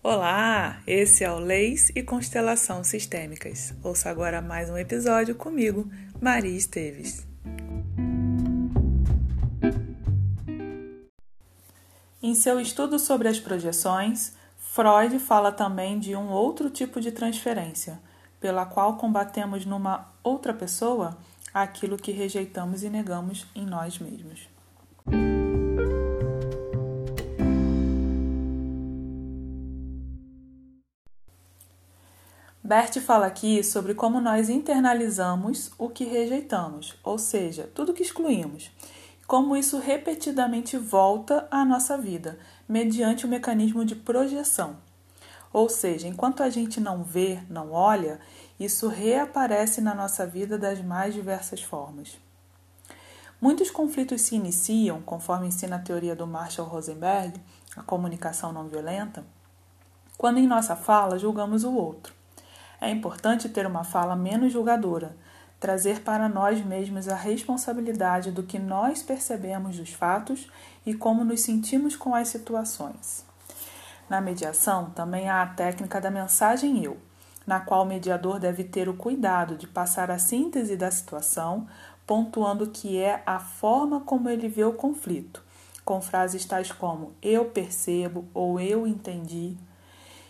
Olá, esse é o Leis e Constelação Sistêmicas. Ouça agora mais um episódio comigo, Maria Esteves. Em seu estudo sobre as projeções, Freud fala também de um outro tipo de transferência, pela qual combatemos numa outra pessoa aquilo que rejeitamos e negamos em nós mesmos. Bert fala aqui sobre como nós internalizamos o que rejeitamos, ou seja, tudo que excluímos, como isso repetidamente volta à nossa vida, mediante o mecanismo de projeção. Ou seja, enquanto a gente não vê, não olha, isso reaparece na nossa vida das mais diversas formas. Muitos conflitos se iniciam, conforme ensina a teoria do Marshall Rosenberg, a comunicação não violenta, quando em nossa fala julgamos o outro. É importante ter uma fala menos julgadora, trazer para nós mesmos a responsabilidade do que nós percebemos dos fatos e como nos sentimos com as situações. Na mediação, também há a técnica da mensagem eu, na qual o mediador deve ter o cuidado de passar a síntese da situação, pontuando que é a forma como ele vê o conflito, com frases tais como eu percebo ou eu entendi,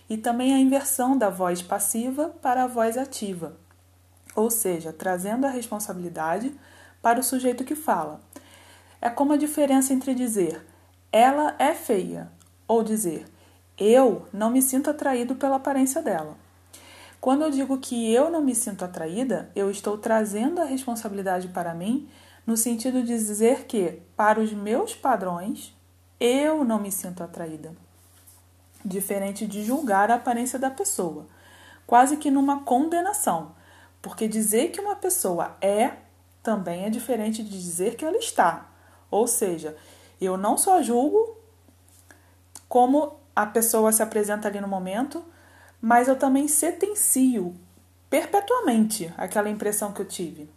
e também a inversão da voz passiva para a voz ativa, ou seja, trazendo a responsabilidade para o sujeito que fala. É como a diferença entre dizer ela é feia ou dizer eu não me sinto atraído pela aparência dela. Quando eu digo que eu não me sinto atraída, eu estou trazendo a responsabilidade para mim no sentido de dizer que, para os meus padrões, eu não me sinto atraída diferente de julgar a aparência da pessoa, quase que numa condenação, porque dizer que uma pessoa é também é diferente de dizer que ela está. Ou seja, eu não só julgo como a pessoa se apresenta ali no momento, mas eu também sentencio perpetuamente aquela impressão que eu tive.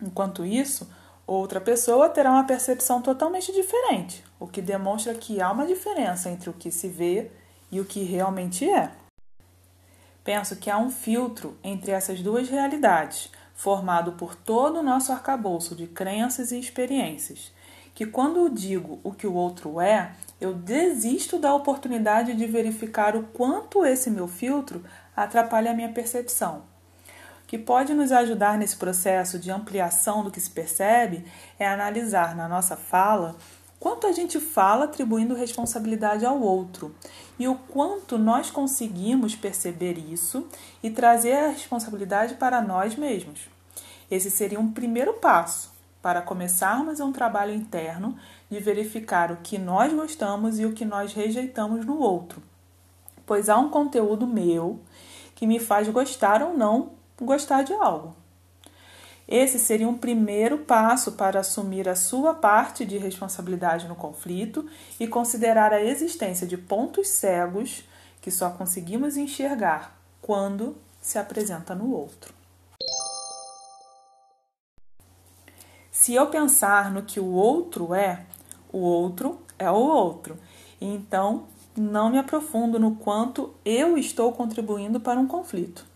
Enquanto isso, Outra pessoa terá uma percepção totalmente diferente, o que demonstra que há uma diferença entre o que se vê e o que realmente é. Penso que há um filtro entre essas duas realidades, formado por todo o nosso arcabouço de crenças e experiências, que quando eu digo o que o outro é, eu desisto da oportunidade de verificar o quanto esse meu filtro atrapalha a minha percepção que pode nos ajudar nesse processo de ampliação do que se percebe é analisar na nossa fala quanto a gente fala atribuindo responsabilidade ao outro e o quanto nós conseguimos perceber isso e trazer a responsabilidade para nós mesmos. Esse seria um primeiro passo para começarmos um trabalho interno de verificar o que nós gostamos e o que nós rejeitamos no outro, pois há um conteúdo meu que me faz gostar ou não gostar de algo. Esse seria um primeiro passo para assumir a sua parte de responsabilidade no conflito e considerar a existência de pontos cegos que só conseguimos enxergar quando se apresenta no outro. Se eu pensar no que o outro é, o outro é o outro. Então, não me aprofundo no quanto eu estou contribuindo para um conflito.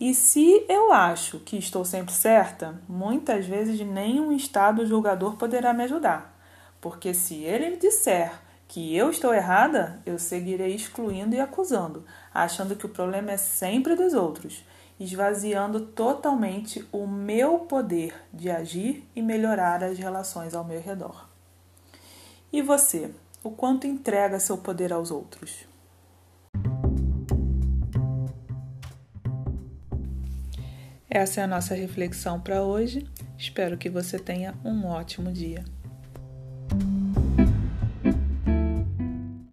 E se eu acho que estou sempre certa, muitas vezes nenhum estado julgador poderá me ajudar, porque se ele disser que eu estou errada, eu seguirei excluindo e acusando, achando que o problema é sempre dos outros, esvaziando totalmente o meu poder de agir e melhorar as relações ao meu redor. E você, o quanto entrega seu poder aos outros? Essa é a nossa reflexão para hoje. Espero que você tenha um ótimo dia.